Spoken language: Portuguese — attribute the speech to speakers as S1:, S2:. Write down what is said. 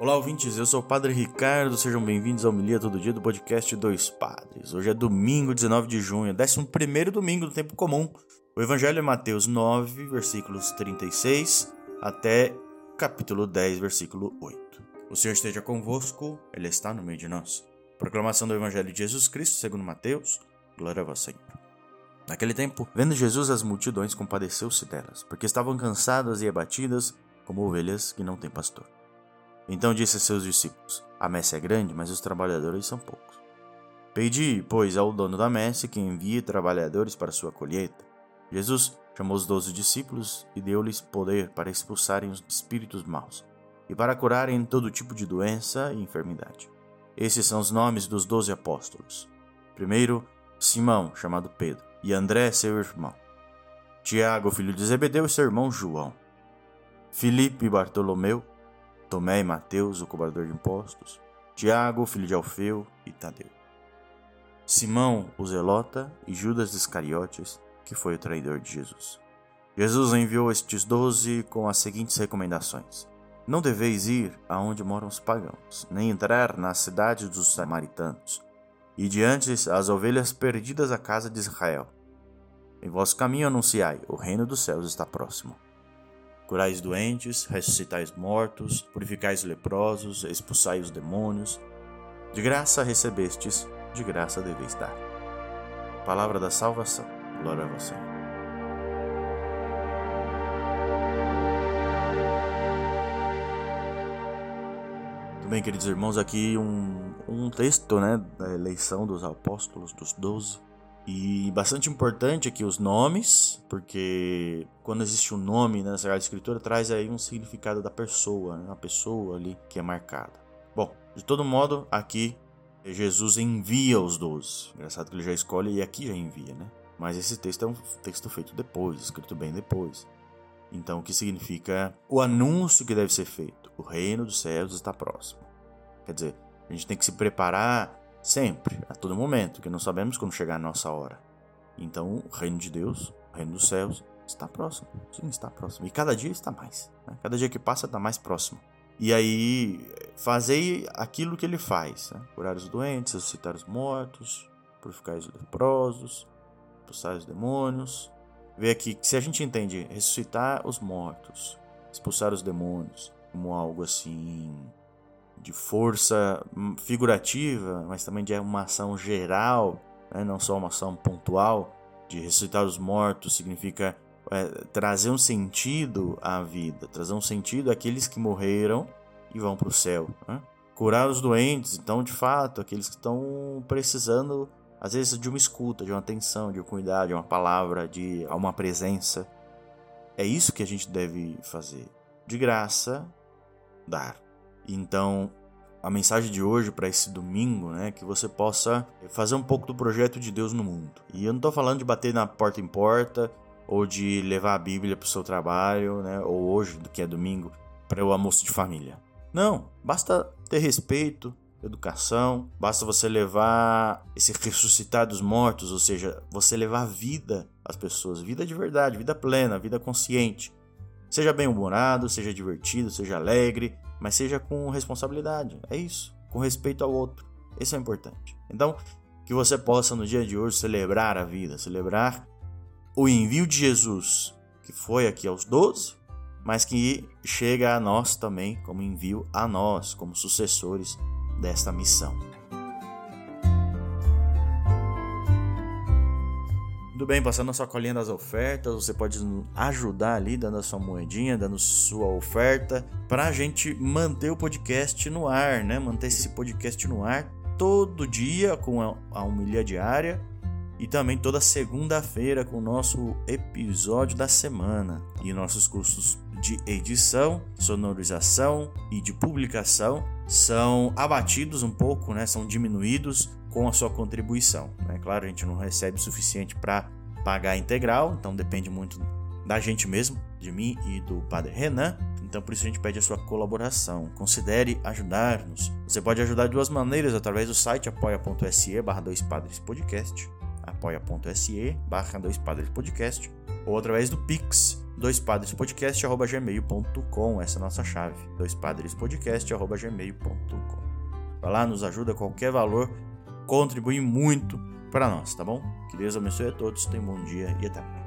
S1: Olá, ouvintes, eu sou o Padre Ricardo, sejam bem-vindos ao Milia Todo Dia do podcast Dois Padres. Hoje é domingo, 19 de junho, 11 domingo do tempo comum. O Evangelho é Mateus 9, versículos 36 até capítulo 10, versículo 8. O Senhor esteja convosco, Ele está no meio de nós. Proclamação do Evangelho de Jesus Cristo segundo Mateus, glória a vós, Senhor. Naquele tempo, vendo Jesus as multidões, compadeceu-se delas, porque estavam cansadas e abatidas, como ovelhas que não têm pastor. Então disse a seus discípulos: A messe é grande, mas os trabalhadores são poucos. Pedi, pois, ao dono da messe que envie trabalhadores para sua colheita. Jesus chamou os doze discípulos e deu-lhes poder para expulsarem os espíritos maus e para curarem todo tipo de doença e enfermidade. Esses são os nomes dos doze apóstolos. Primeiro, Simão, chamado Pedro, e André, seu irmão. Tiago, filho de Zebedeu, e seu irmão João. Filipe e Bartolomeu, Tomé e Mateus, o cobrador de impostos, Tiago, filho de Alfeu e Tadeu. Simão, o zelota, e Judas Iscariotes, que foi o traidor de Jesus. Jesus enviou estes doze com as seguintes recomendações: Não deveis ir aonde moram os pagãos, nem entrar nas cidades dos samaritanos, e diante as ovelhas perdidas à casa de Israel. Em vosso caminho anunciai: o reino dos céus está próximo. Curais doentes, ressuscitais mortos, purificais leprosos, expulsai os demônios. De graça recebestes, de graça deveis dar. Palavra da salvação. Glória a você. Muito bem, queridos irmãos, aqui um, um texto né, da eleição dos apóstolos, dos doze. E bastante importante aqui os nomes, porque quando existe um nome na Sagrada Escritura, traz aí um significado da pessoa, né? a pessoa ali que é marcada. Bom, de todo modo, aqui Jesus envia os doze. Engraçado que ele já escolhe e aqui já envia, né? Mas esse texto é um texto feito depois, escrito bem depois. Então, o que significa o anúncio que deve ser feito? O reino dos céus está próximo. Quer dizer, a gente tem que se preparar Sempre, a todo momento, porque não sabemos quando chegar a nossa hora. Então, o reino de Deus, o reino dos céus, está próximo. Sim, está próximo. E cada dia está mais. Né? Cada dia que passa está mais próximo. E aí, fazei aquilo que ele faz: né? curar os doentes, ressuscitar os mortos, purificar os leprosos, expulsar os demônios. Vê aqui que se a gente entende ressuscitar os mortos, expulsar os demônios como algo assim de força figurativa, mas também de uma ação geral, né? não só uma ação pontual, de ressuscitar os mortos significa é, trazer um sentido à vida, trazer um sentido àqueles que morreram e vão para o céu. Né? Curar os doentes, então, de fato, aqueles que estão precisando, às vezes, de uma escuta, de uma atenção, de um cuidado, de uma palavra, de uma presença. É isso que a gente deve fazer. De graça, dar. Então, a mensagem de hoje para esse domingo, né, que você possa fazer um pouco do projeto de Deus no mundo. E eu não estou falando de bater na porta em porta ou de levar a Bíblia para o seu trabalho, né, ou hoje, que é domingo, para o almoço de família. Não, basta ter respeito, educação, basta você levar esse ressuscitar dos mortos, ou seja, você levar vida às pessoas, vida de verdade, vida plena, vida consciente. Seja bem-humorado, seja divertido, seja alegre, mas seja com responsabilidade. É isso, com respeito ao outro. Isso é importante. Então, que você possa no dia de hoje celebrar a vida, celebrar o envio de Jesus, que foi aqui aos 12, mas que chega a nós também como envio a nós, como sucessores desta missão. Tudo bem, passando a sua colinha das ofertas, você pode ajudar ali, dando a sua moedinha, dando sua oferta, para a gente manter o podcast no ar, né? Manter esse podcast no ar todo dia com a humilha diária e também toda segunda-feira com o nosso episódio da semana e nossos cursos de edição, sonorização e de publicação são abatidos um pouco, né? São diminuídos com a sua contribuição. Né? claro, a gente não recebe o suficiente para pagar integral, então depende muito da gente mesmo, de mim e do Padre Renan. Então por isso a gente pede a sua colaboração. Considere ajudar-nos. Você pode ajudar de duas maneiras, através do site apoia.se barra dois padres podcast. apoia.se barra Dois Padres Podcast ou através do Pix doispadrespodcast.gmail.com Essa é a nossa chave, doispadrespodcast.gmail.com Vai lá, nos ajuda, qualquer valor contribui muito para nós, tá bom? Que Deus abençoe a todos, tenham um bom dia e até mais.